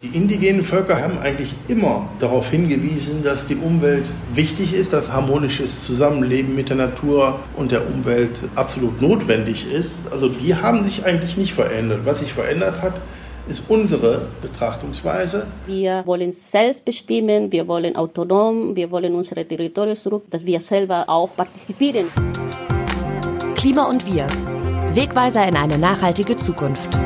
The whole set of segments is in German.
Die indigenen Völker haben eigentlich immer darauf hingewiesen, dass die Umwelt wichtig ist, dass harmonisches Zusammenleben mit der Natur und der Umwelt absolut notwendig ist. Also die haben sich eigentlich nicht verändert. Was sich verändert hat, ist unsere Betrachtungsweise. Wir wollen selbst bestimmen, wir wollen autonom, wir wollen unsere Territorien zurück, dass wir selber auch partizipieren. Klima und wir. Wegweiser in eine nachhaltige Zukunft.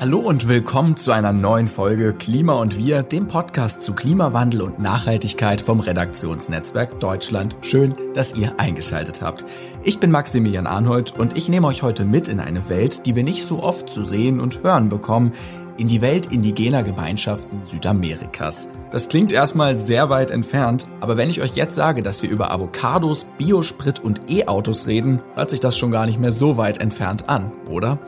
Hallo und willkommen zu einer neuen Folge Klima und Wir, dem Podcast zu Klimawandel und Nachhaltigkeit vom Redaktionsnetzwerk Deutschland. Schön, dass ihr eingeschaltet habt. Ich bin Maximilian Arnold und ich nehme euch heute mit in eine Welt, die wir nicht so oft zu sehen und hören bekommen, in die Welt indigener Gemeinschaften Südamerikas. Das klingt erstmal sehr weit entfernt, aber wenn ich euch jetzt sage, dass wir über Avocados, Biosprit und E-Autos reden, hört sich das schon gar nicht mehr so weit entfernt an, oder?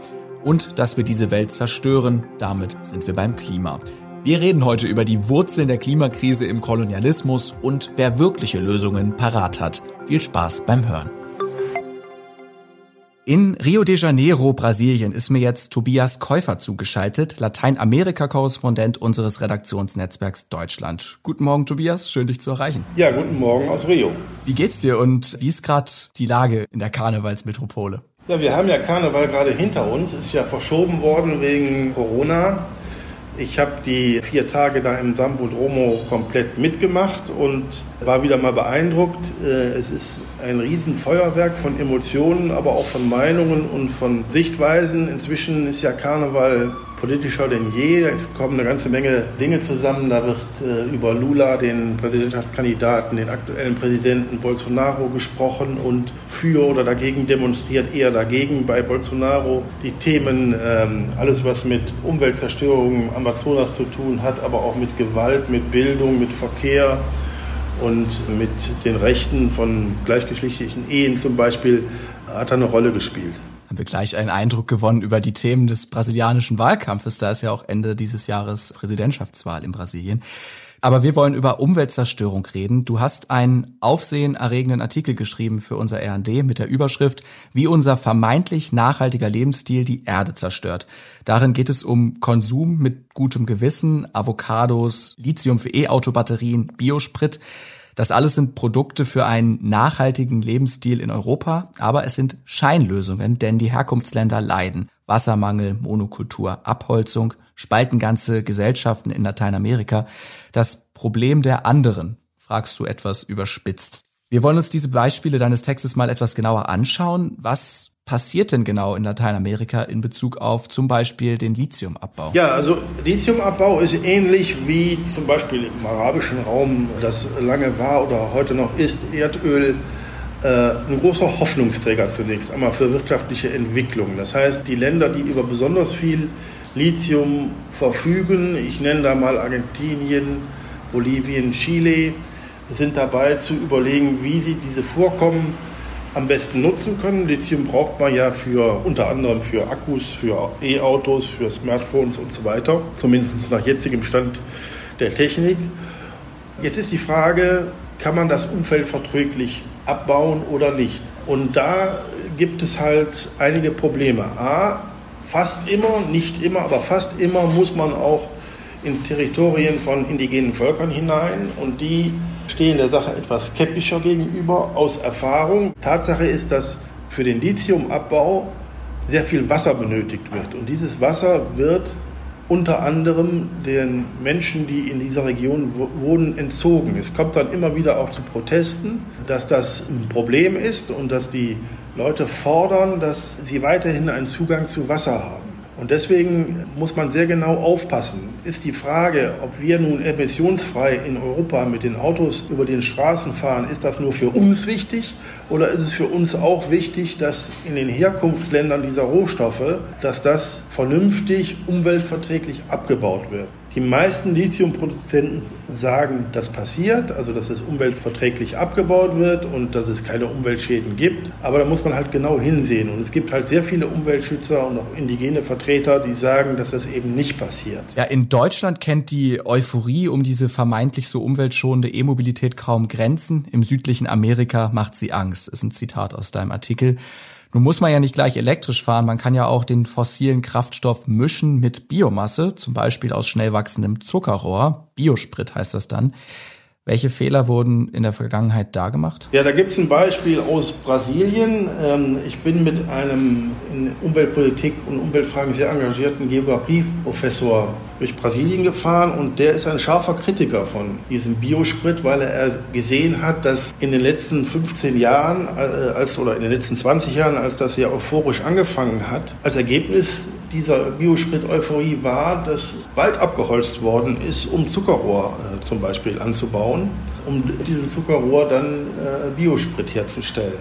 Und dass wir diese Welt zerstören. Damit sind wir beim Klima. Wir reden heute über die Wurzeln der Klimakrise im Kolonialismus und wer wirkliche Lösungen parat hat. Viel Spaß beim Hören. In Rio de Janeiro, Brasilien, ist mir jetzt Tobias Käufer zugeschaltet, Lateinamerika-Korrespondent unseres Redaktionsnetzwerks Deutschland. Guten Morgen, Tobias. Schön, dich zu erreichen. Ja, guten Morgen aus Rio. Wie geht's dir und wie ist gerade die Lage in der Karnevalsmetropole? Ja, wir haben ja Karneval gerade hinter uns, ist ja verschoben worden wegen Corona. Ich habe die vier Tage da im Sambodromo komplett mitgemacht und war wieder mal beeindruckt. Äh, es ist ein Riesenfeuerwerk von Emotionen, aber auch von Meinungen und von Sichtweisen. Inzwischen ist ja Karneval politischer denn je. Es kommen eine ganze Menge Dinge zusammen. Da wird äh, über Lula, den Präsidentschaftskandidaten, den aktuellen Präsidenten Bolsonaro gesprochen und für oder dagegen demonstriert, eher dagegen bei Bolsonaro. Die Themen, ähm, alles was mit Umweltzerstörung Amazonas zu tun hat, aber auch mit Gewalt, mit Bildung, mit Verkehr und mit den Rechten von gleichgeschlechtlichen Ehen zum Beispiel, hat eine Rolle gespielt haben wir gleich einen Eindruck gewonnen über die Themen des brasilianischen Wahlkampfes. Da ist ja auch Ende dieses Jahres Präsidentschaftswahl in Brasilien. Aber wir wollen über Umweltzerstörung reden. Du hast einen aufsehenerregenden Artikel geschrieben für unser RD mit der Überschrift, wie unser vermeintlich nachhaltiger Lebensstil die Erde zerstört. Darin geht es um Konsum mit gutem Gewissen, Avocados, Lithium für E-Auto-Batterien, Biosprit. Das alles sind Produkte für einen nachhaltigen Lebensstil in Europa, aber es sind Scheinlösungen, denn die Herkunftsländer leiden. Wassermangel, Monokultur, Abholzung spalten ganze Gesellschaften in Lateinamerika. Das Problem der anderen, fragst du etwas überspitzt. Wir wollen uns diese Beispiele deines Textes mal etwas genauer anschauen. Was passiert denn genau in Lateinamerika in Bezug auf zum Beispiel den Lithiumabbau? Ja, also Lithiumabbau ist ähnlich wie zum Beispiel im arabischen Raum das lange war oder heute noch ist Erdöl äh, ein großer Hoffnungsträger zunächst einmal für wirtschaftliche Entwicklung. Das heißt, die Länder, die über besonders viel Lithium verfügen, ich nenne da mal Argentinien, Bolivien, Chile, sind dabei zu überlegen, wie sie diese Vorkommen am besten nutzen können. Lithium braucht man ja für unter anderem für Akkus, für E-Autos, für Smartphones und so weiter, zumindest nach jetzigem Stand der Technik. Jetzt ist die Frage, kann man das umweltverträglich abbauen oder nicht? Und da gibt es halt einige Probleme. A, fast immer, nicht immer, aber fast immer muss man auch in Territorien von indigenen Völkern hinein und die stehen der Sache etwas skeptischer gegenüber aus Erfahrung. Tatsache ist, dass für den Lithiumabbau sehr viel Wasser benötigt wird. Und dieses Wasser wird unter anderem den Menschen, die in dieser Region wohnen, entzogen. Es kommt dann immer wieder auch zu Protesten, dass das ein Problem ist und dass die Leute fordern, dass sie weiterhin einen Zugang zu Wasser haben. Und deswegen muss man sehr genau aufpassen. Ist die Frage, ob wir nun emissionsfrei in Europa mit den Autos über den Straßen fahren, ist das nur für uns wichtig oder ist es für uns auch wichtig, dass in den Herkunftsländern dieser Rohstoffe, dass das vernünftig, umweltverträglich abgebaut wird? Die meisten Lithiumproduzenten sagen, das passiert, also dass es umweltverträglich abgebaut wird und dass es keine Umweltschäden gibt. Aber da muss man halt genau hinsehen. Und es gibt halt sehr viele Umweltschützer und auch indigene Vertreter, die sagen, dass das eben nicht passiert. Ja, in Deutschland kennt die Euphorie um diese vermeintlich so umweltschonende E-Mobilität kaum Grenzen. Im südlichen Amerika macht sie Angst, ist ein Zitat aus deinem Artikel. Nun muss man ja nicht gleich elektrisch fahren, man kann ja auch den fossilen Kraftstoff mischen mit Biomasse, zum Beispiel aus schnell wachsendem Zuckerrohr. Biosprit heißt das dann. Welche Fehler wurden in der Vergangenheit da gemacht? Ja, da gibt es ein Beispiel aus Brasilien. Ähm, ich bin mit einem in Umweltpolitik und Umweltfragen sehr engagierten Geografieprofessor durch Brasilien gefahren und der ist ein scharfer Kritiker von diesem Biosprit, weil er gesehen hat, dass in den letzten 15 Jahren äh, als, oder in den letzten 20 Jahren, als das ja euphorisch angefangen hat, als Ergebnis dieser Biosprit-Euphorie war, dass Wald abgeholzt worden ist, um Zuckerrohr äh, zum Beispiel anzubauen, um diesen Zuckerrohr dann äh, Biosprit herzustellen.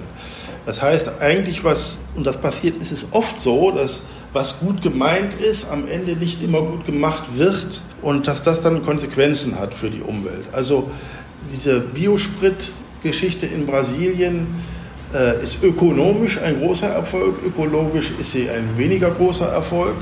Das heißt eigentlich, was, und das passiert, ist es oft so, dass was gut gemeint ist, am Ende nicht immer gut gemacht wird und dass das dann Konsequenzen hat für die Umwelt. Also diese Biosprit-Geschichte in Brasilien äh, ist ökonomisch ein großer Erfolg, ökologisch ist sie ein weniger großer Erfolg.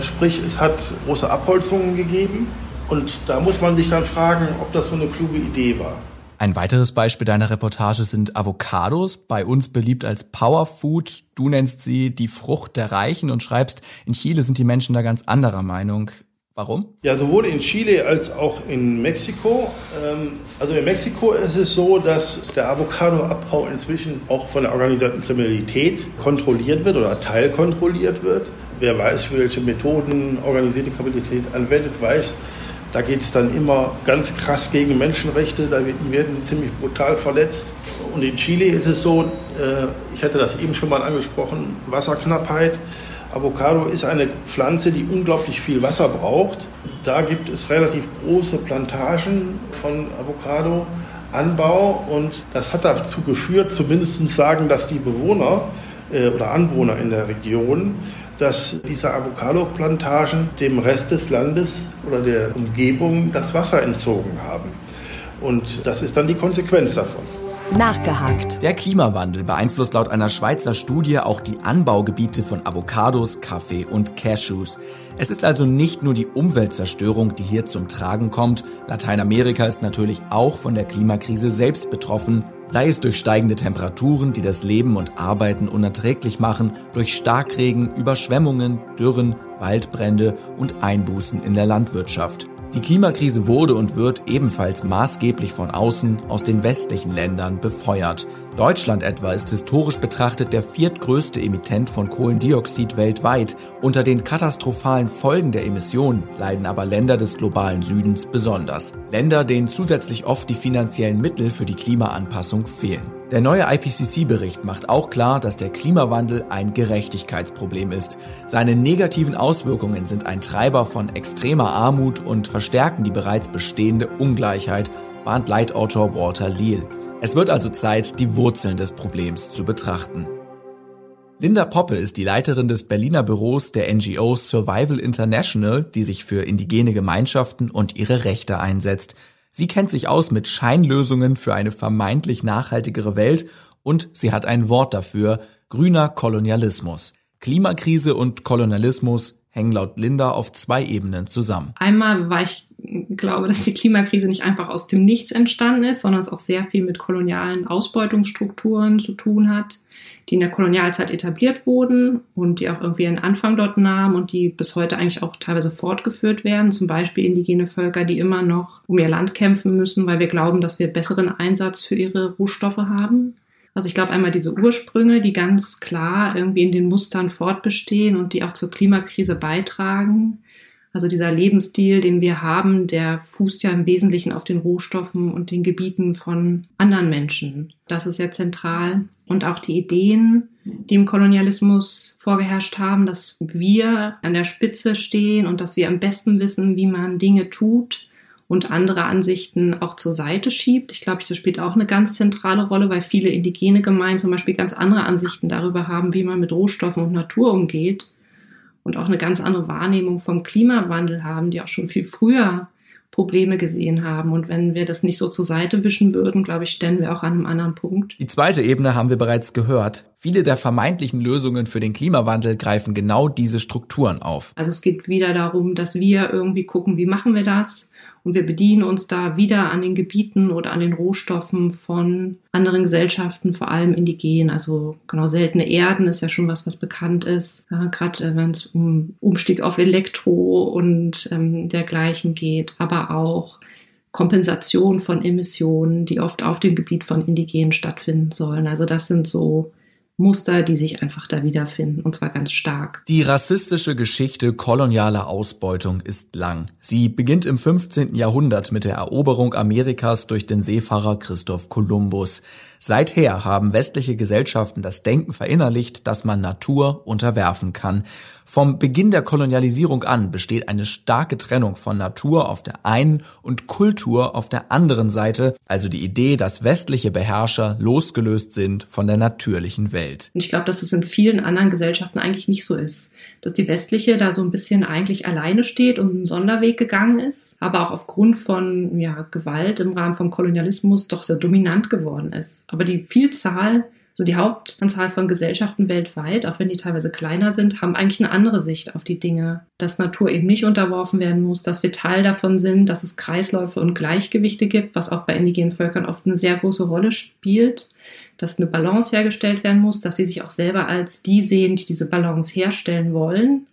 Sprich, es hat große Abholzungen gegeben und da muss man sich dann fragen, ob das so eine kluge Idee war. Ein weiteres Beispiel deiner Reportage sind Avocados, bei uns beliebt als Powerfood. Du nennst sie die Frucht der Reichen und schreibst, in Chile sind die Menschen da ganz anderer Meinung. Warum? Ja, sowohl in Chile als auch in Mexiko. Ähm, also in Mexiko ist es so, dass der Avocadoabbau inzwischen auch von der organisierten Kriminalität kontrolliert wird oder teilkontrolliert wird. Wer weiß, welche Methoden organisierte Kriminalität anwendet, weiß, da geht es dann immer ganz krass gegen Menschenrechte, da werden ziemlich brutal verletzt. Und in Chile ist es so, äh, ich hatte das eben schon mal angesprochen, Wasserknappheit. Avocado ist eine Pflanze, die unglaublich viel Wasser braucht. Da gibt es relativ große Plantagen von Avocado-Anbau und das hat dazu geführt, zumindest sagen das die Bewohner äh, oder Anwohner in der Region, dass diese Avocado-Plantagen dem Rest des Landes oder der Umgebung das Wasser entzogen haben. Und das ist dann die Konsequenz davon. Nachgehakt. Der Klimawandel beeinflusst laut einer Schweizer Studie auch die Anbaugebiete von Avocados, Kaffee und Cashews. Es ist also nicht nur die Umweltzerstörung, die hier zum Tragen kommt. Lateinamerika ist natürlich auch von der Klimakrise selbst betroffen, sei es durch steigende Temperaturen, die das Leben und Arbeiten unerträglich machen, durch Starkregen, Überschwemmungen, Dürren, Waldbrände und Einbußen in der Landwirtschaft. Die Klimakrise wurde und wird ebenfalls maßgeblich von außen aus den westlichen Ländern befeuert. Deutschland etwa ist historisch betrachtet der viertgrößte Emittent von Kohlendioxid weltweit. Unter den katastrophalen Folgen der Emissionen leiden aber Länder des globalen Südens besonders. Länder, denen zusätzlich oft die finanziellen Mittel für die Klimaanpassung fehlen. Der neue IPCC-Bericht macht auch klar, dass der Klimawandel ein Gerechtigkeitsproblem ist. Seine negativen Auswirkungen sind ein Treiber von extremer Armut und verstärken die bereits bestehende Ungleichheit, warnt Leitautor Walter Leal. Es wird also Zeit, die Wurzeln des Problems zu betrachten. Linda Poppe ist die Leiterin des Berliner Büros der NGO Survival International, die sich für indigene Gemeinschaften und ihre Rechte einsetzt. Sie kennt sich aus mit Scheinlösungen für eine vermeintlich nachhaltigere Welt und sie hat ein Wort dafür, grüner Kolonialismus. Klimakrise und Kolonialismus hängen laut Linda auf zwei Ebenen zusammen. Einmal, weil ich glaube, dass die Klimakrise nicht einfach aus dem Nichts entstanden ist, sondern es auch sehr viel mit kolonialen Ausbeutungsstrukturen zu tun hat die in der Kolonialzeit etabliert wurden und die auch irgendwie einen Anfang dort nahmen und die bis heute eigentlich auch teilweise fortgeführt werden. Zum Beispiel indigene Völker, die immer noch um ihr Land kämpfen müssen, weil wir glauben, dass wir besseren Einsatz für ihre Rohstoffe haben. Also ich glaube einmal diese Ursprünge, die ganz klar irgendwie in den Mustern fortbestehen und die auch zur Klimakrise beitragen. Also dieser Lebensstil, den wir haben, der fußt ja im Wesentlichen auf den Rohstoffen und den Gebieten von anderen Menschen. Das ist ja zentral. Und auch die Ideen, die im Kolonialismus vorgeherrscht haben, dass wir an der Spitze stehen und dass wir am besten wissen, wie man Dinge tut und andere Ansichten auch zur Seite schiebt. Ich glaube, das spielt auch eine ganz zentrale Rolle, weil viele indigene Gemeinden zum Beispiel ganz andere Ansichten darüber haben, wie man mit Rohstoffen und Natur umgeht und auch eine ganz andere Wahrnehmung vom Klimawandel haben, die auch schon viel früher Probleme gesehen haben. Und wenn wir das nicht so zur Seite wischen würden, glaube ich, stellen wir auch an einem anderen Punkt. Die zweite Ebene haben wir bereits gehört. Viele der vermeintlichen Lösungen für den Klimawandel greifen genau diese Strukturen auf. Also es geht wieder darum, dass wir irgendwie gucken, wie machen wir das? Und wir bedienen uns da wieder an den Gebieten oder an den Rohstoffen von anderen Gesellschaften, vor allem indigenen. Also genau seltene Erden ist ja schon was, was bekannt ist. Ja, Gerade äh, wenn es um Umstieg auf Elektro und ähm, dergleichen geht, aber auch Kompensation von Emissionen, die oft auf dem Gebiet von Indigenen stattfinden sollen. Also das sind so Muster, die sich einfach da wiederfinden, und zwar ganz stark. Die rassistische Geschichte kolonialer Ausbeutung ist lang. Sie beginnt im 15. Jahrhundert mit der Eroberung Amerikas durch den Seefahrer Christoph Kolumbus. Seither haben westliche Gesellschaften das Denken verinnerlicht, dass man Natur unterwerfen kann. Vom Beginn der Kolonialisierung an besteht eine starke Trennung von Natur auf der einen und Kultur auf der anderen Seite, also die Idee, dass westliche Beherrscher losgelöst sind von der natürlichen Welt. Und ich glaube, dass es in vielen anderen Gesellschaften eigentlich nicht so ist dass die westliche da so ein bisschen eigentlich alleine steht und einen Sonderweg gegangen ist, aber auch aufgrund von ja, Gewalt im Rahmen vom Kolonialismus doch sehr dominant geworden ist. Aber die Vielzahl also die Hauptanzahl von Gesellschaften weltweit, auch wenn die teilweise kleiner sind, haben eigentlich eine andere Sicht auf die Dinge. Dass Natur eben nicht unterworfen werden muss, dass wir Teil davon sind, dass es Kreisläufe und Gleichgewichte gibt, was auch bei indigenen Völkern oft eine sehr große Rolle spielt. Dass eine Balance hergestellt werden muss, dass sie sich auch selber als die sehen, die diese Balance herstellen wollen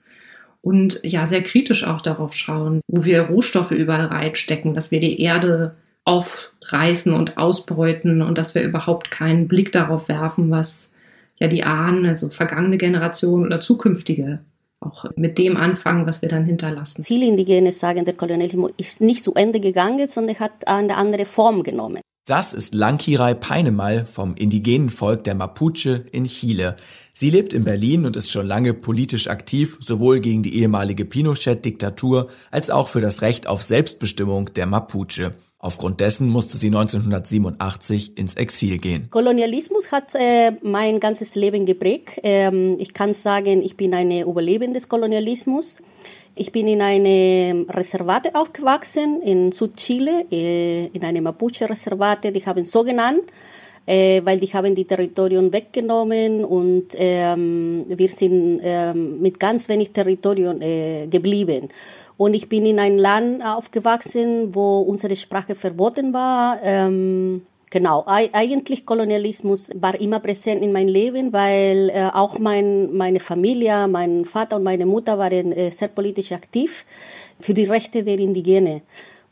und ja sehr kritisch auch darauf schauen, wo wir Rohstoffe überall reinstecken, dass wir die Erde aufreißen und ausbeuten und dass wir überhaupt keinen Blick darauf werfen, was ja die Ahnen, also vergangene Generationen oder zukünftige auch mit dem anfangen, was wir dann hinterlassen. Viele Indigene sagen, der Kolonialismus ist nicht zu Ende gegangen, sondern hat eine andere Form genommen. Das ist Lankirai Peinemal vom indigenen Volk der Mapuche in Chile. Sie lebt in Berlin und ist schon lange politisch aktiv, sowohl gegen die ehemalige Pinochet-Diktatur als auch für das Recht auf Selbstbestimmung der Mapuche. Aufgrund dessen musste sie 1987 ins Exil gehen. Kolonialismus hat äh, mein ganzes Leben geprägt. Ähm, ich kann sagen, ich bin eine Überlebende des Kolonialismus. Ich bin in einem Reservat aufgewachsen in Südchile, äh, in einem Mapuche-Reservat, die haben so genannt, äh, weil die haben die Territorien weggenommen und ähm, wir sind ähm, mit ganz wenig Territorium äh, geblieben. Und ich bin in einem Land aufgewachsen, wo unsere Sprache verboten war. Ähm, genau, eigentlich Kolonialismus war immer präsent in meinem Leben, weil äh, auch mein, meine Familie, mein Vater und meine Mutter waren äh, sehr politisch aktiv für die Rechte der Indigenen.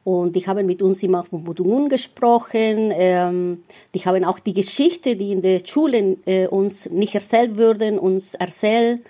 Und die haben mit uns immer auf Mbutungun gesprochen. Ähm, die haben auch die Geschichte, die in den Schulen äh, uns nicht erzählt würden, uns erzählt.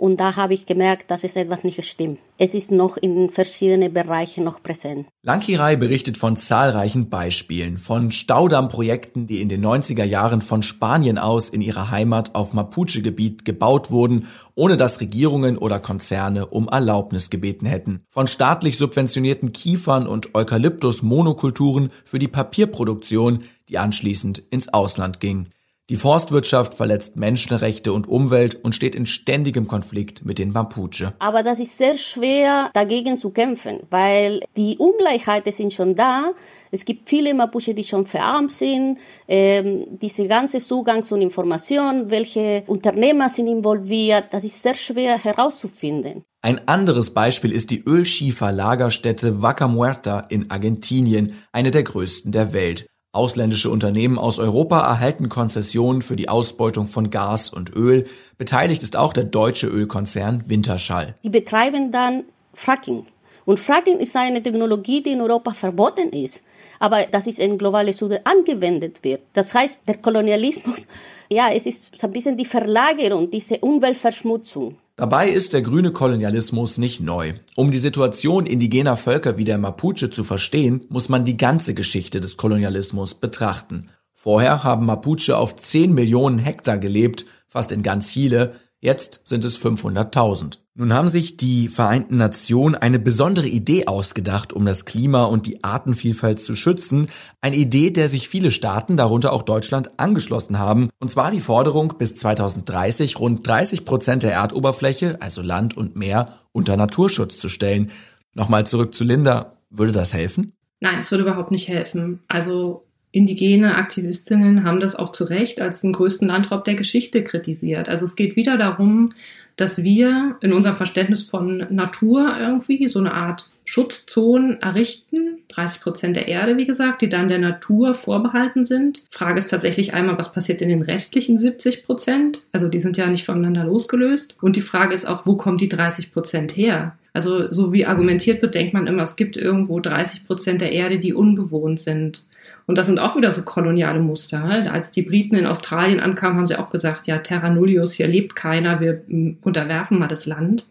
Und da habe ich gemerkt, dass es etwas nicht stimmt. Es ist noch in verschiedenen Bereichen noch präsent. Lankirai berichtet von zahlreichen Beispielen, von Staudammprojekten, die in den 90er Jahren von Spanien aus in ihrer Heimat auf Mapuche-Gebiet gebaut wurden, ohne dass Regierungen oder Konzerne um Erlaubnis gebeten hätten. Von staatlich subventionierten Kiefern und Eukalyptus-Monokulturen für die Papierproduktion, die anschließend ins Ausland ging. Die Forstwirtschaft verletzt Menschenrechte und Umwelt und steht in ständigem Konflikt mit den Mapuche. Aber das ist sehr schwer dagegen zu kämpfen, weil die Ungleichheiten sind schon da. Es gibt viele Mapuche, die schon verarmt sind. Ähm, diese ganze Zugang zu Informationen, welche Unternehmer sind involviert, das ist sehr schwer herauszufinden. Ein anderes Beispiel ist die Ölschieferlagerstätte Vaca Muerta in Argentinien, eine der größten der Welt. Ausländische Unternehmen aus Europa erhalten Konzessionen für die Ausbeutung von Gas und Öl. Beteiligt ist auch der deutsche Ölkonzern Winterschall. Die betreiben dann Fracking. Und Fracking ist eine Technologie, die in Europa verboten ist, aber das ist in globale Süden angewendet wird. Das heißt, der Kolonialismus, ja, es ist ein bisschen die Verlagerung, diese Umweltverschmutzung. Dabei ist der grüne Kolonialismus nicht neu. Um die Situation indigener Völker wie der Mapuche zu verstehen, muss man die ganze Geschichte des Kolonialismus betrachten. Vorher haben Mapuche auf 10 Millionen Hektar gelebt, fast in ganz Chile, Jetzt sind es 500.000. Nun haben sich die Vereinten Nationen eine besondere Idee ausgedacht, um das Klima und die Artenvielfalt zu schützen. Eine Idee, der sich viele Staaten, darunter auch Deutschland, angeschlossen haben. Und zwar die Forderung, bis 2030 rund 30 Prozent der Erdoberfläche, also Land und Meer, unter Naturschutz zu stellen. Nochmal zurück zu Linda. Würde das helfen? Nein, es würde überhaupt nicht helfen. Also indigene Aktivistinnen haben das auch zu Recht als den größten Landraub der Geschichte kritisiert. Also es geht wieder darum, dass wir in unserem Verständnis von Natur irgendwie so eine Art Schutzzonen errichten, 30 Prozent der Erde, wie gesagt, die dann der Natur vorbehalten sind. Frage ist tatsächlich einmal, was passiert in den restlichen 70 Prozent? Also die sind ja nicht voneinander losgelöst. Und die Frage ist auch, wo kommen die 30 Prozent her? Also so wie argumentiert wird, denkt man immer, es gibt irgendwo 30 Prozent der Erde, die unbewohnt sind. Und das sind auch wieder so koloniale Muster. Als die Briten in Australien ankamen, haben sie auch gesagt, ja, Terra Nullius, hier lebt keiner, wir hm, unterwerfen mal das Land.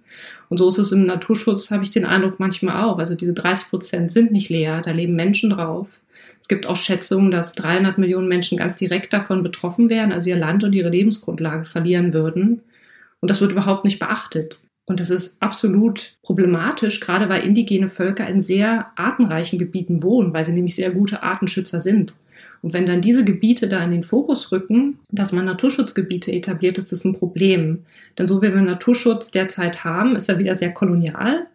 Und so ist es im Naturschutz, habe ich den Eindruck manchmal auch. Also diese 30 Prozent sind nicht leer, da leben Menschen drauf. Es gibt auch Schätzungen, dass 300 Millionen Menschen ganz direkt davon betroffen wären, also ihr Land und ihre Lebensgrundlage verlieren würden. Und das wird überhaupt nicht beachtet. Und das ist absolut problematisch, gerade weil indigene Völker in sehr artenreichen Gebieten wohnen, weil sie nämlich sehr gute Artenschützer sind. Und wenn dann diese Gebiete da in den Fokus rücken, dass man Naturschutzgebiete etabliert, ist das ein Problem. Denn so wie wir Naturschutz derzeit haben, ist er wieder sehr kolonial.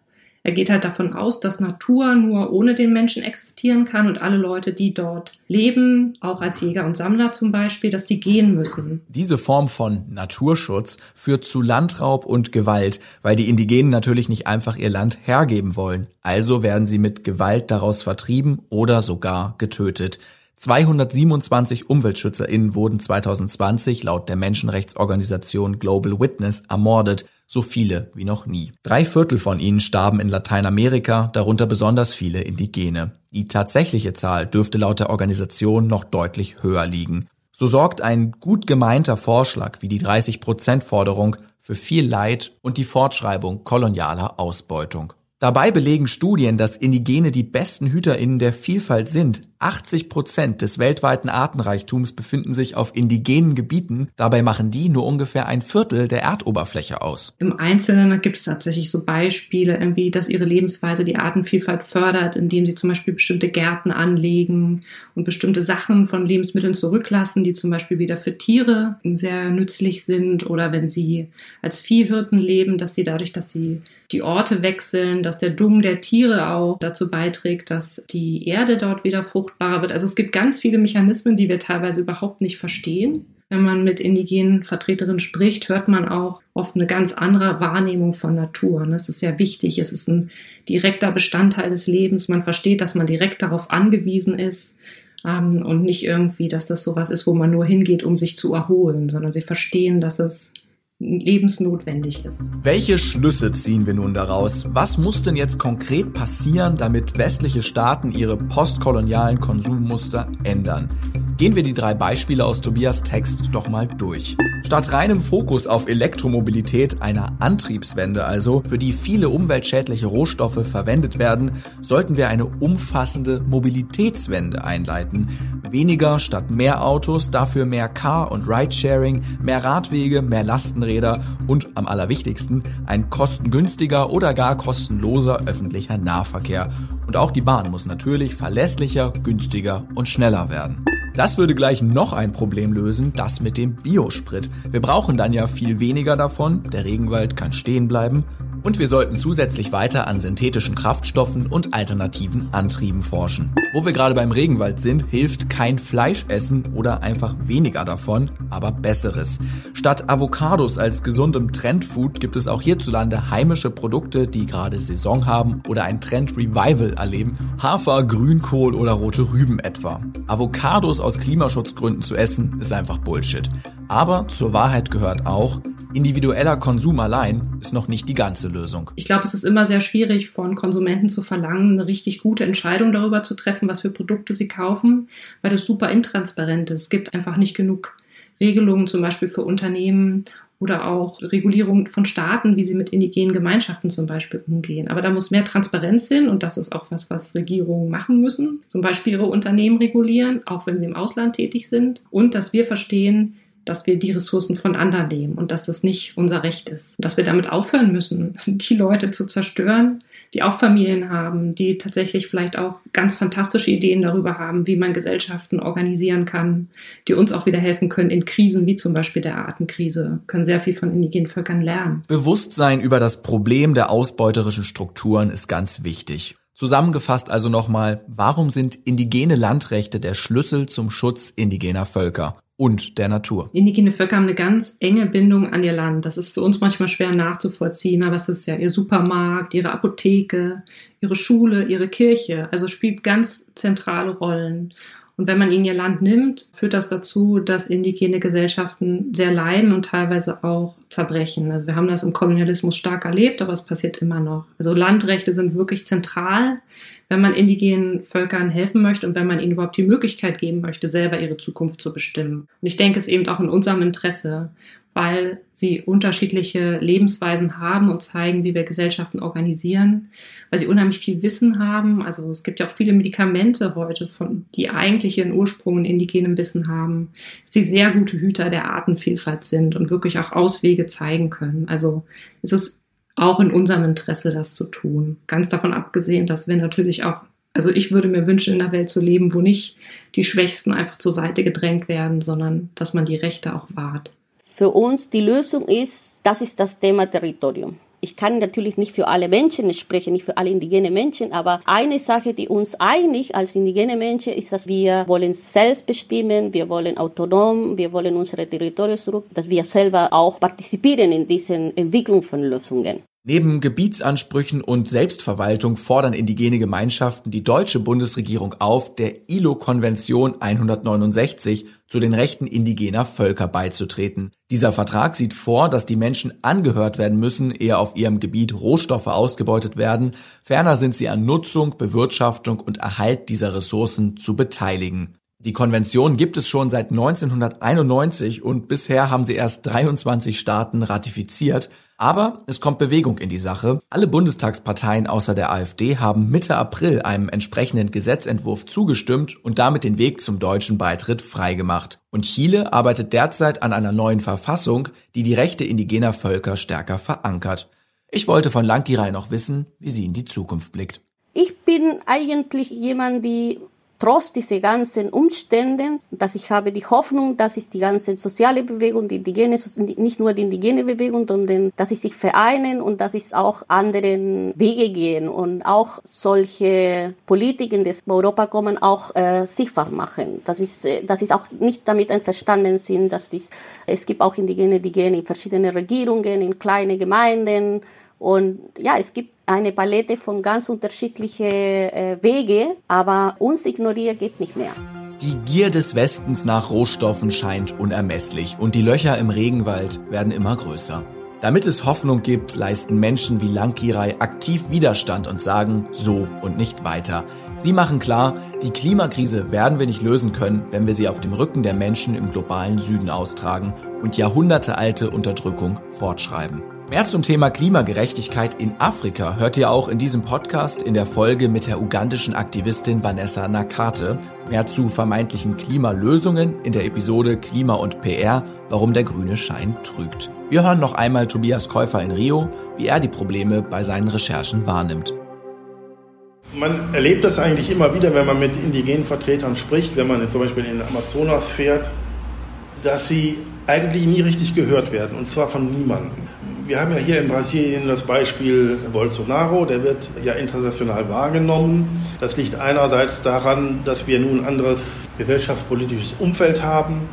Er geht halt davon aus, dass Natur nur ohne den Menschen existieren kann und alle Leute, die dort leben, auch als Jäger und Sammler zum Beispiel, dass die gehen müssen. Diese Form von Naturschutz führt zu Landraub und Gewalt, weil die Indigenen natürlich nicht einfach ihr Land hergeben wollen. Also werden sie mit Gewalt daraus vertrieben oder sogar getötet. 227 UmweltschützerInnen wurden 2020 laut der Menschenrechtsorganisation Global Witness ermordet, so viele wie noch nie. Drei Viertel von ihnen starben in Lateinamerika, darunter besonders viele Indigene. Die tatsächliche Zahl dürfte laut der Organisation noch deutlich höher liegen. So sorgt ein gut gemeinter Vorschlag wie die 30-Prozent-Forderung für viel Leid und die Fortschreibung kolonialer Ausbeutung. Dabei belegen Studien, dass Indigene die besten HüterInnen der Vielfalt sind. 80 Prozent des weltweiten Artenreichtums befinden sich auf indigenen Gebieten. Dabei machen die nur ungefähr ein Viertel der Erdoberfläche aus. Im Einzelnen gibt es tatsächlich so Beispiele, irgendwie, dass ihre Lebensweise die Artenvielfalt fördert, indem sie zum Beispiel bestimmte Gärten anlegen und bestimmte Sachen von Lebensmitteln zurücklassen, die zum Beispiel wieder für Tiere sehr nützlich sind oder wenn sie als Viehhirten leben, dass sie dadurch, dass sie die Orte wechseln, dass der Dung der Tiere auch dazu beiträgt, dass die Erde dort wieder fruchtbarer wird. Also es gibt ganz viele Mechanismen, die wir teilweise überhaupt nicht verstehen. Wenn man mit indigenen Vertreterinnen spricht, hört man auch oft eine ganz andere Wahrnehmung von Natur. Das ist sehr wichtig. Es ist ein direkter Bestandteil des Lebens. Man versteht, dass man direkt darauf angewiesen ist ähm, und nicht irgendwie, dass das sowas ist, wo man nur hingeht, um sich zu erholen, sondern sie verstehen, dass es lebensnotwendig ist. Welche Schlüsse ziehen wir nun daraus? Was muss denn jetzt konkret passieren, damit westliche Staaten ihre postkolonialen Konsummuster ändern? Gehen wir die drei Beispiele aus Tobias Text doch mal durch. Statt reinem Fokus auf Elektromobilität, einer Antriebswende also, für die viele umweltschädliche Rohstoffe verwendet werden, sollten wir eine umfassende Mobilitätswende einleiten. Weniger statt mehr Autos, dafür mehr Car- und Ridesharing, mehr Radwege, mehr Lastenräder und am allerwichtigsten ein kostengünstiger oder gar kostenloser öffentlicher Nahverkehr. Und auch die Bahn muss natürlich verlässlicher, günstiger und schneller werden. Das würde gleich noch ein Problem lösen, das mit dem Biosprit. Wir brauchen dann ja viel weniger davon, der Regenwald kann stehen bleiben und wir sollten zusätzlich weiter an synthetischen Kraftstoffen und alternativen Antrieben forschen. Wo wir gerade beim Regenwald sind, hilft kein Fleisch essen oder einfach weniger davon, aber besseres. Statt Avocados als gesundem Trendfood gibt es auch hierzulande heimische Produkte, die gerade Saison haben oder ein Trend-Revival erleben. Hafer, Grünkohl oder rote Rüben etwa. Avocados aus Klimaschutzgründen zu essen ist einfach Bullshit. Aber zur Wahrheit gehört auch, individueller Konsum allein ist noch nicht die ganze Lösung. Ich glaube, es ist immer sehr schwierig von Konsumenten zu verlangen, eine richtig gute Entscheidung darüber zu treffen, was für Produkte sie kaufen, weil das super intransparent ist. Es gibt einfach nicht genug Regelungen, zum Beispiel für Unternehmen oder auch Regulierung von Staaten, wie sie mit indigenen Gemeinschaften zum Beispiel umgehen. Aber da muss mehr Transparenz hin und das ist auch was, was Regierungen machen müssen. Zum Beispiel ihre Unternehmen regulieren, auch wenn sie im Ausland tätig sind. Und dass wir verstehen, dass wir die Ressourcen von anderen nehmen und dass das nicht unser Recht ist. Dass wir damit aufhören müssen, die Leute zu zerstören, die auch Familien haben, die tatsächlich vielleicht auch ganz fantastische Ideen darüber haben, wie man Gesellschaften organisieren kann, die uns auch wieder helfen können in Krisen wie zum Beispiel der Artenkrise, können sehr viel von indigenen Völkern lernen. Bewusstsein über das Problem der ausbeuterischen Strukturen ist ganz wichtig. Zusammengefasst also nochmal, warum sind indigene Landrechte der Schlüssel zum Schutz indigener Völker? Und der Natur. Indigene Völker haben eine ganz enge Bindung an ihr Land. Das ist für uns manchmal schwer nachzuvollziehen, aber es ist ja ihr Supermarkt, ihre Apotheke, ihre Schule, ihre Kirche. Also spielt ganz zentrale Rollen. Und wenn man ihnen ihr Land nimmt, führt das dazu, dass indigene Gesellschaften sehr leiden und teilweise auch zerbrechen. Also wir haben das im Kolonialismus stark erlebt, aber es passiert immer noch. Also Landrechte sind wirklich zentral, wenn man indigenen Völkern helfen möchte und wenn man ihnen überhaupt die Möglichkeit geben möchte, selber ihre Zukunft zu bestimmen. Und ich denke, es ist eben auch in unserem Interesse, weil sie unterschiedliche Lebensweisen haben und zeigen, wie wir Gesellschaften organisieren, weil sie unheimlich viel Wissen haben. Also es gibt ja auch viele Medikamente heute, von, die eigentlich ihren Ursprung in indigenen Wissen haben, dass sie sehr gute Hüter der Artenvielfalt sind und wirklich auch Auswege zeigen können. Also es ist auch in unserem Interesse, das zu tun. Ganz davon abgesehen, dass wir natürlich auch also ich würde mir wünschen, in einer Welt zu leben, wo nicht die Schwächsten einfach zur Seite gedrängt werden, sondern dass man die Rechte auch wahrt. Für uns die Lösung ist, das ist das Thema Territorium. Ich kann natürlich nicht für alle Menschen sprechen, nicht für alle indigene Menschen, aber eine Sache, die uns einig als indigene Menschen ist, dass wir wollen selbst bestimmen, wir wollen autonom, wir wollen unsere Territorien zurück, dass wir selber auch partizipieren in diesen Entwicklung von Lösungen. Neben Gebietsansprüchen und Selbstverwaltung fordern indigene Gemeinschaften die deutsche Bundesregierung auf, der ILO-Konvention 169 zu den Rechten indigener Völker beizutreten. Dieser Vertrag sieht vor, dass die Menschen angehört werden müssen, ehe auf ihrem Gebiet Rohstoffe ausgebeutet werden. Ferner sind sie an Nutzung, Bewirtschaftung und Erhalt dieser Ressourcen zu beteiligen. Die Konvention gibt es schon seit 1991 und bisher haben sie erst 23 Staaten ratifiziert. Aber es kommt Bewegung in die Sache. Alle Bundestagsparteien außer der AfD haben Mitte April einem entsprechenden Gesetzentwurf zugestimmt und damit den Weg zum deutschen Beitritt freigemacht. Und Chile arbeitet derzeit an einer neuen Verfassung, die die Rechte indigener Völker stärker verankert. Ich wollte von Lankirai noch wissen, wie sie in die Zukunft blickt. Ich bin eigentlich jemand, die trotz dieser ganzen Umständen, dass ich habe die Hoffnung, dass es die ganze soziale Bewegung, die indigene, nicht nur die indigene Bewegung, sondern dass sie sich vereinen und dass es auch anderen Wege gehen und auch solche Politiken, die aus Europa kommen, auch äh, sichtbar machen. Das ist, äh, das ist auch nicht damit einverstanden sind, dass es, es gibt auch Indigene, die gehen in verschiedene Regierungen, in kleine Gemeinden, und ja, es gibt eine Palette von ganz unterschiedlichen äh, Wege, aber uns ignorieren geht nicht mehr. Die Gier des Westens nach Rohstoffen scheint unermesslich und die Löcher im Regenwald werden immer größer. Damit es Hoffnung gibt, leisten Menschen wie Lankirai aktiv Widerstand und sagen so und nicht weiter. Sie machen klar, die Klimakrise werden wir nicht lösen können, wenn wir sie auf dem Rücken der Menschen im globalen Süden austragen und jahrhundertealte Unterdrückung fortschreiben. Mehr zum Thema Klimagerechtigkeit in Afrika hört ihr auch in diesem Podcast in der Folge mit der ugandischen Aktivistin Vanessa Nakate. Mehr zu vermeintlichen Klimalösungen in der Episode Klima und PR, warum der grüne Schein trügt. Wir hören noch einmal Tobias Käufer in Rio, wie er die Probleme bei seinen Recherchen wahrnimmt. Man erlebt das eigentlich immer wieder, wenn man mit indigenen Vertretern spricht, wenn man zum Beispiel in den Amazonas fährt, dass sie eigentlich nie richtig gehört werden, und zwar von niemandem. Wir haben ja hier in Brasilien das Beispiel Bolsonaro, der wird ja international wahrgenommen. Das liegt einerseits daran, dass wir nun ein anderes gesellschaftspolitisches Umfeld haben.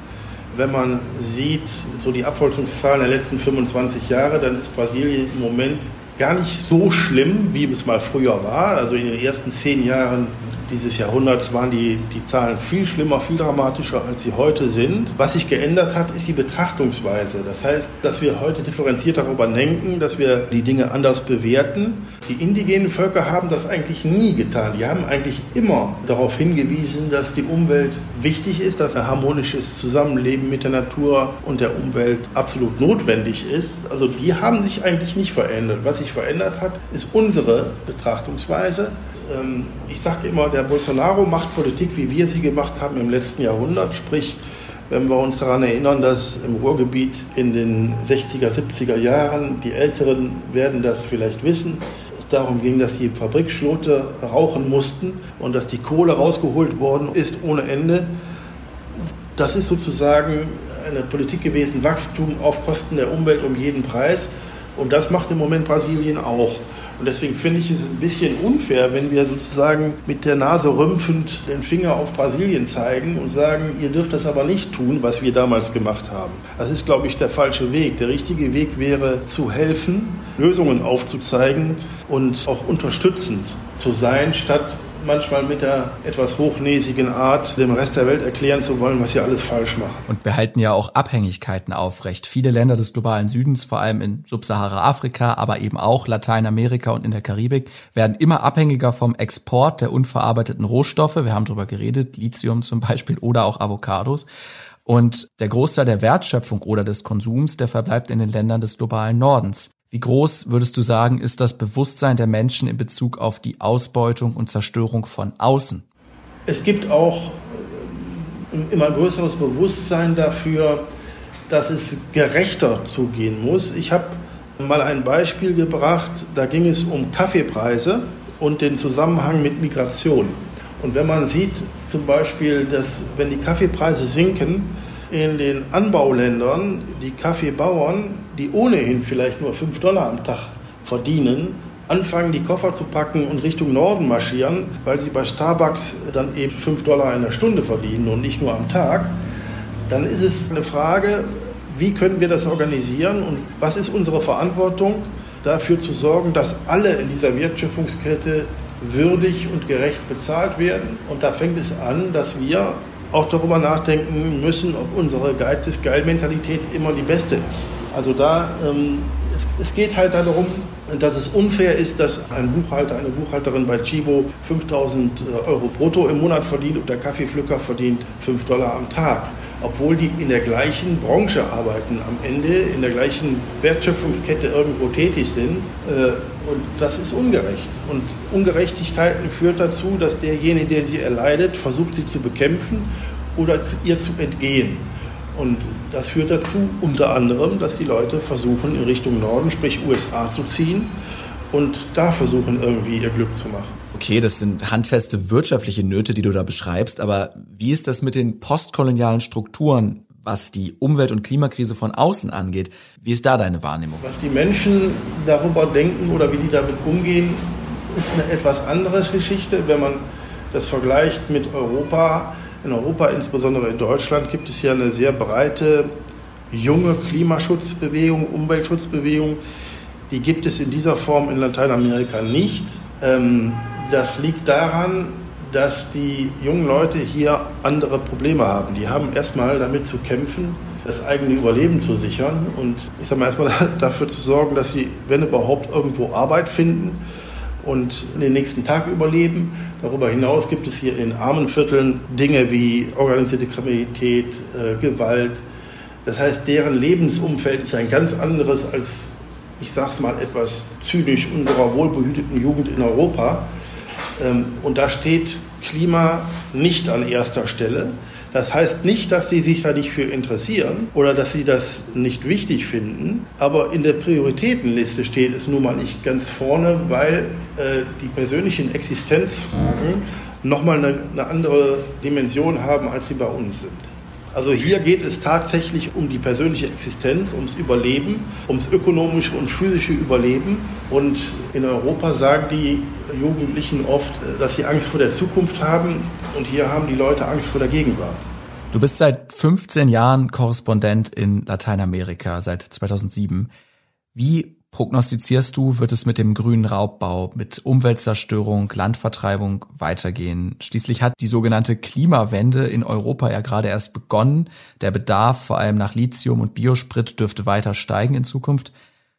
Wenn man sieht, so die Abholzungszahlen der letzten 25 Jahre, dann ist Brasilien im Moment gar nicht so schlimm, wie es mal früher war. Also in den ersten zehn Jahren dieses Jahrhunderts waren die, die Zahlen viel schlimmer, viel dramatischer, als sie heute sind. Was sich geändert hat, ist die Betrachtungsweise. Das heißt, dass wir heute differenziert darüber denken, dass wir die Dinge anders bewerten. Die indigenen Völker haben das eigentlich nie getan. Die haben eigentlich immer darauf hingewiesen, dass die Umwelt wichtig ist, dass ein harmonisches Zusammenleben mit der Natur und der Umwelt absolut notwendig ist. Also die haben sich eigentlich nicht verändert. Was sich verändert hat, ist unsere Betrachtungsweise. Ähm, ich sage immer, der Bolsonaro macht Politik, wie wir sie gemacht haben im letzten Jahrhundert. Sprich, wenn wir uns daran erinnern, dass im Ruhrgebiet in den 60er, 70er Jahren, die Älteren werden das vielleicht wissen, es darum ging, dass die Fabrikschlote rauchen mussten und dass die Kohle rausgeholt worden ist ohne Ende. Das ist sozusagen eine Politik gewesen, Wachstum auf Kosten der Umwelt um jeden Preis. Und das macht im Moment Brasilien auch. Und deswegen finde ich es ein bisschen unfair, wenn wir sozusagen mit der Nase rümpfend den Finger auf Brasilien zeigen und sagen, ihr dürft das aber nicht tun, was wir damals gemacht haben. Das ist, glaube ich, der falsche Weg. Der richtige Weg wäre zu helfen, Lösungen aufzuzeigen und auch unterstützend zu sein, statt manchmal mit der etwas hochnäsigen Art, dem Rest der Welt erklären zu wollen, was sie alles falsch machen. Und wir halten ja auch Abhängigkeiten aufrecht. Viele Länder des globalen Südens, vor allem in Subsahara-Afrika, aber eben auch Lateinamerika und in der Karibik, werden immer abhängiger vom Export der unverarbeiteten Rohstoffe. Wir haben darüber geredet, Lithium zum Beispiel oder auch Avocados. Und der Großteil der Wertschöpfung oder des Konsums, der verbleibt in den Ländern des globalen Nordens. Wie groß würdest du sagen, ist das Bewusstsein der Menschen in Bezug auf die Ausbeutung und Zerstörung von außen? Es gibt auch ein immer größeres Bewusstsein dafür, dass es gerechter zugehen muss. Ich habe mal ein Beispiel gebracht, da ging es um Kaffeepreise und den Zusammenhang mit Migration. Und wenn man sieht zum Beispiel, dass wenn die Kaffeepreise sinken, in den Anbauländern die Kaffeebauern, die ohnehin vielleicht nur 5 Dollar am Tag verdienen, anfangen, die Koffer zu packen und Richtung Norden marschieren, weil sie bei Starbucks dann eben 5 Dollar in der Stunde verdienen und nicht nur am Tag, dann ist es eine Frage, wie können wir das organisieren und was ist unsere Verantwortung, dafür zu sorgen, dass alle in dieser Wertschöpfungskette würdig und gerecht bezahlt werden. Und da fängt es an, dass wir auch darüber nachdenken müssen, ob unsere Geiz ist Geil-Mentalität immer die beste ist. Also da, ähm, es, es, geht halt darum, dass es unfair ist, dass ein Buchhalter, eine Buchhalterin bei Chibo 5000 äh, Euro brutto im Monat verdient und der Kaffeepflücker verdient 5 Dollar am Tag. Obwohl die in der gleichen Branche arbeiten, am Ende in der gleichen Wertschöpfungskette irgendwo tätig sind. Äh, und das ist ungerecht. Und Ungerechtigkeiten führt dazu, dass derjenige, der sie erleidet, versucht, sie zu bekämpfen oder ihr zu entgehen. Und das führt dazu unter anderem, dass die Leute versuchen, in Richtung Norden, sprich USA, zu ziehen und da versuchen, irgendwie ihr Glück zu machen. Okay, das sind handfeste wirtschaftliche Nöte, die du da beschreibst, aber wie ist das mit den postkolonialen Strukturen? was die Umwelt- und Klimakrise von außen angeht. Wie ist da deine Wahrnehmung? Was die Menschen darüber denken oder wie die damit umgehen, ist eine etwas andere Geschichte. Wenn man das vergleicht mit Europa, in Europa, insbesondere in Deutschland, gibt es ja eine sehr breite junge Klimaschutzbewegung, Umweltschutzbewegung. Die gibt es in dieser Form in Lateinamerika nicht. Ähm, das liegt daran, dass die jungen Leute hier andere Probleme haben. Die haben erstmal damit zu kämpfen, das eigene Überleben zu sichern und ich sage mal erstmal dafür zu sorgen, dass sie, wenn überhaupt, irgendwo Arbeit finden und den nächsten Tag überleben. Darüber hinaus gibt es hier in armen Vierteln Dinge wie organisierte Kriminalität, äh, Gewalt. Das heißt, deren Lebensumfeld ist ein ganz anderes als, ich sage es mal etwas zynisch, unserer wohlbehüteten Jugend in Europa. Ähm, und da steht Klima nicht an erster Stelle. Das heißt nicht, dass sie sich da nicht für interessieren oder dass sie das nicht wichtig finden, aber in der Prioritätenliste steht es nun mal nicht ganz vorne, weil äh, die persönlichen Existenzfragen nochmal eine, eine andere Dimension haben, als sie bei uns sind. Also hier geht es tatsächlich um die persönliche Existenz, ums Überleben, ums ökonomische und physische Überleben. Und in Europa sagen die Jugendlichen oft, dass sie Angst vor der Zukunft haben. Und hier haben die Leute Angst vor der Gegenwart. Du bist seit 15 Jahren Korrespondent in Lateinamerika, seit 2007. Wie prognostizierst du, wird es mit dem grünen Raubbau, mit Umweltzerstörung, Landvertreibung weitergehen? Schließlich hat die sogenannte Klimawende in Europa ja gerade erst begonnen. Der Bedarf vor allem nach Lithium und Biosprit dürfte weiter steigen in Zukunft.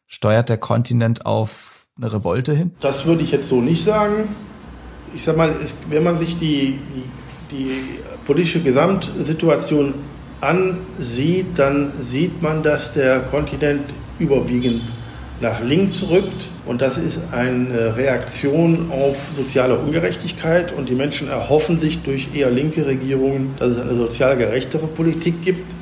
Steuert der Kontinent auf eine Revolte hin? Das würde ich jetzt so nicht sagen. Ich sag mal, wenn man sich die, die, die politische Gesamtsituation ansieht, dann sieht man, dass der Kontinent überwiegend nach links rückt. Und das ist eine Reaktion auf soziale Ungerechtigkeit. Und die Menschen erhoffen sich durch eher linke Regierungen, dass es eine sozial gerechtere Politik gibt.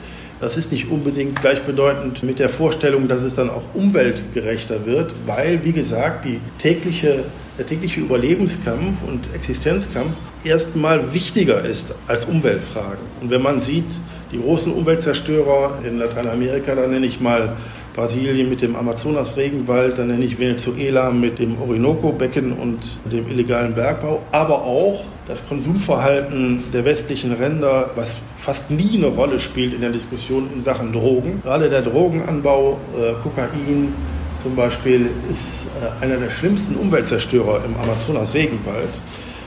Das ist nicht unbedingt gleichbedeutend mit der Vorstellung, dass es dann auch umweltgerechter wird, weil, wie gesagt, die tägliche, der tägliche Überlebenskampf und Existenzkampf erstmal wichtiger ist als Umweltfragen. Und wenn man sieht, die großen Umweltzerstörer in Lateinamerika, da nenne ich mal Brasilien mit dem Amazonas-Regenwald, dann nenne ich Venezuela mit dem Orinoco-Becken und dem illegalen Bergbau, aber auch das Konsumverhalten der westlichen Ränder, was fast nie eine Rolle spielt in der Diskussion in Sachen Drogen. Gerade der Drogenanbau, äh, Kokain zum Beispiel, ist äh, einer der schlimmsten Umweltzerstörer im Amazonas-Regenwald.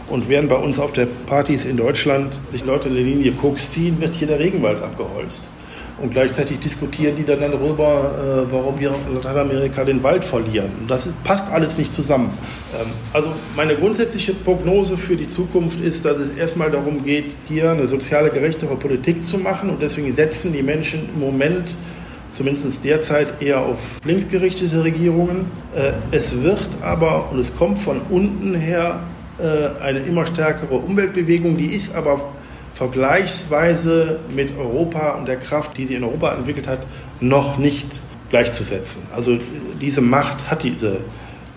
Und während bei uns auf der Partys in Deutschland sich Leute in der Linie Koks ziehen, wird hier der Regenwald abgeholzt. Und gleichzeitig diskutieren die dann darüber, äh, warum wir in Lateinamerika den Wald verlieren. Das passt alles nicht zusammen. Ähm, also meine grundsätzliche Prognose für die Zukunft ist, dass es erstmal darum geht, hier eine soziale gerechtere Politik zu machen. Und deswegen setzen die Menschen im Moment zumindest derzeit eher auf linksgerichtete Regierungen. Äh, es wird aber, und es kommt von unten her, äh, eine immer stärkere Umweltbewegung, die ist aber vergleichsweise mit Europa und der Kraft, die sie in Europa entwickelt hat, noch nicht gleichzusetzen. Also diese Macht hat diese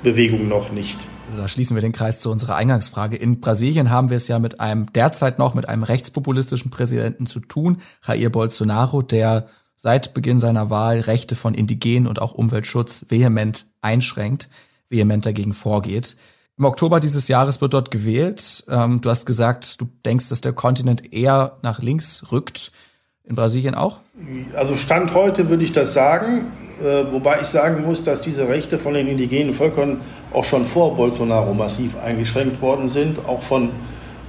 Bewegung noch nicht. Also da schließen wir den Kreis zu unserer Eingangsfrage. In Brasilien haben wir es ja mit einem derzeit noch mit einem rechtspopulistischen Präsidenten zu tun, Jair Bolsonaro, der seit Beginn seiner Wahl Rechte von Indigenen und auch Umweltschutz vehement einschränkt, vehement dagegen vorgeht. Im Oktober dieses Jahres wird dort gewählt. Ähm, du hast gesagt, du denkst, dass der Kontinent eher nach links rückt. In Brasilien auch? Also Stand heute würde ich das sagen, äh, wobei ich sagen muss, dass diese Rechte von den indigenen Völkern auch schon vor Bolsonaro massiv eingeschränkt worden sind, auch von,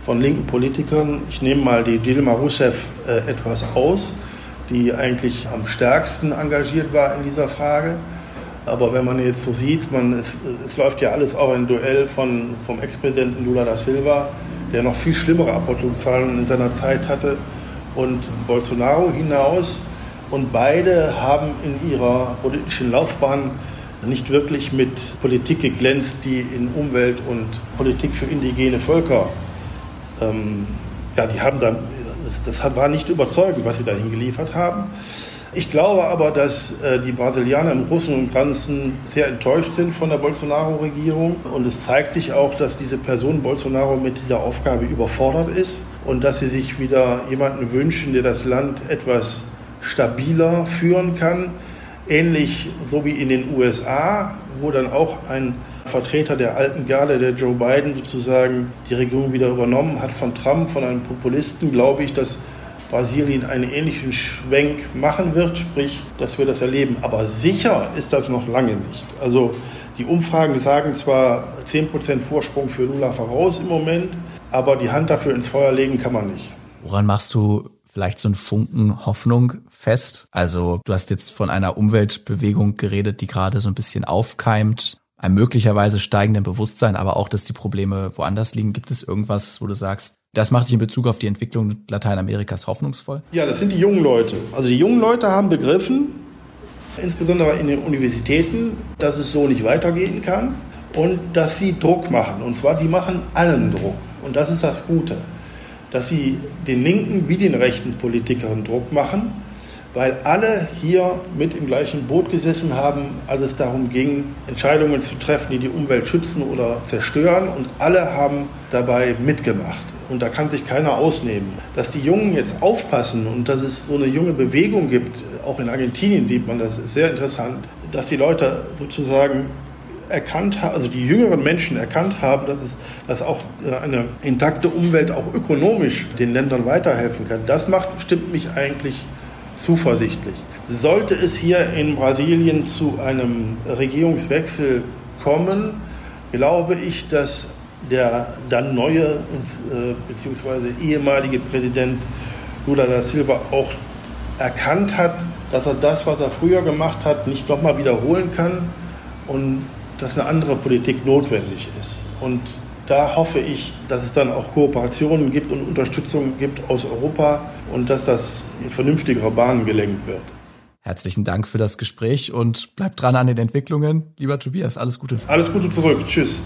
von linken Politikern. Ich nehme mal die Dilma Rousseff äh, etwas aus, die eigentlich am stärksten engagiert war in dieser Frage. Aber wenn man jetzt so sieht, man, es, es läuft ja alles auch ein Duell von, vom Ex-Präsidenten Lula da Silva, der noch viel schlimmere Abrottungszahlen in seiner Zeit hatte, und Bolsonaro hinaus. Und beide haben in ihrer politischen Laufbahn nicht wirklich mit Politik geglänzt, die in Umwelt und Politik für indigene Völker, ähm, ja, die haben dann, das, das war nicht überzeugend, was sie dahin geliefert haben. Ich glaube aber, dass äh, die Brasilianer im Großen und Ganzen sehr enttäuscht sind von der Bolsonaro-Regierung. Und es zeigt sich auch, dass diese Person Bolsonaro mit dieser Aufgabe überfordert ist und dass sie sich wieder jemanden wünschen, der das Land etwas stabiler führen kann. Ähnlich so wie in den USA, wo dann auch ein Vertreter der alten Garde, der Joe Biden sozusagen die Regierung wieder übernommen hat von Trump, von einem Populisten, glaube ich, dass Brasilien einen ähnlichen Schwenk machen wird, sprich, dass wir das erleben. Aber sicher ist das noch lange nicht. Also die Umfragen sagen zwar 10% Vorsprung für Lula voraus im Moment, aber die Hand dafür ins Feuer legen kann man nicht. Woran machst du vielleicht so einen Funken Hoffnung fest? Also du hast jetzt von einer Umweltbewegung geredet, die gerade so ein bisschen aufkeimt, einem möglicherweise steigenden Bewusstsein, aber auch, dass die Probleme woanders liegen. Gibt es irgendwas, wo du sagst, das macht dich in Bezug auf die Entwicklung Lateinamerikas hoffnungsvoll? Ja, das sind die jungen Leute. Also die jungen Leute haben begriffen, insbesondere in den Universitäten, dass es so nicht weitergehen kann und dass sie Druck machen. Und zwar, die machen allen Druck. Und das ist das Gute, dass sie den linken wie den rechten Politikern Druck machen, weil alle hier mit im gleichen Boot gesessen haben, als es darum ging, Entscheidungen zu treffen, die die Umwelt schützen oder zerstören. Und alle haben dabei mitgemacht und da kann sich keiner ausnehmen. Dass die Jungen jetzt aufpassen und dass es so eine junge Bewegung gibt, auch in Argentinien sieht man das, ist sehr interessant, dass die Leute sozusagen erkannt haben, also die jüngeren Menschen erkannt haben, dass es, dass auch äh, eine intakte Umwelt auch ökonomisch den Ländern weiterhelfen kann. Das macht, stimmt mich eigentlich zuversichtlich. Sollte es hier in Brasilien zu einem Regierungswechsel kommen, glaube ich, dass der dann neue äh, bzw. ehemalige Präsident Lula da Silva auch erkannt hat, dass er das, was er früher gemacht hat, nicht nochmal wiederholen kann und dass eine andere Politik notwendig ist. Und da hoffe ich, dass es dann auch Kooperationen gibt und Unterstützung gibt aus Europa und dass das in vernünftigere Bahnen gelenkt wird. Herzlichen Dank für das Gespräch und bleibt dran an den Entwicklungen. Lieber Tobias, alles Gute. Alles Gute zurück. Tschüss.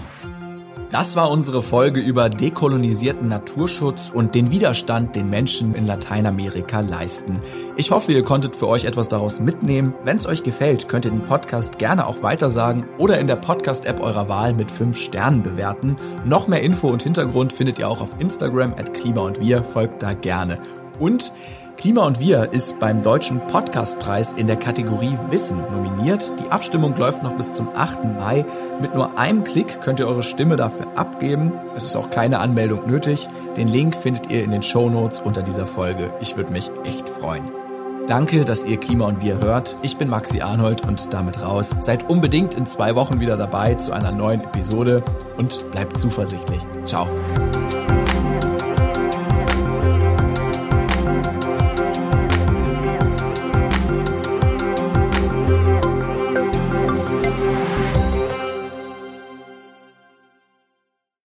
Das war unsere Folge über dekolonisierten Naturschutz und den Widerstand, den Menschen in Lateinamerika leisten. Ich hoffe, ihr konntet für euch etwas daraus mitnehmen. Wenn es euch gefällt, könnt ihr den Podcast gerne auch weitersagen oder in der Podcast-App eurer Wahl mit 5 Sternen bewerten. Noch mehr Info und Hintergrund findet ihr auch auf Instagram at Klima und Wir. Folgt da gerne. Und Klima und Wir ist beim Deutschen Podcastpreis in der Kategorie Wissen nominiert. Die Abstimmung läuft noch bis zum 8. Mai. Mit nur einem Klick könnt ihr eure Stimme dafür abgeben. Es ist auch keine Anmeldung nötig. Den Link findet ihr in den Show Notes unter dieser Folge. Ich würde mich echt freuen. Danke, dass ihr Klima und Wir hört. Ich bin Maxi Arnold und damit raus. Seid unbedingt in zwei Wochen wieder dabei zu einer neuen Episode und bleibt zuversichtlich. Ciao.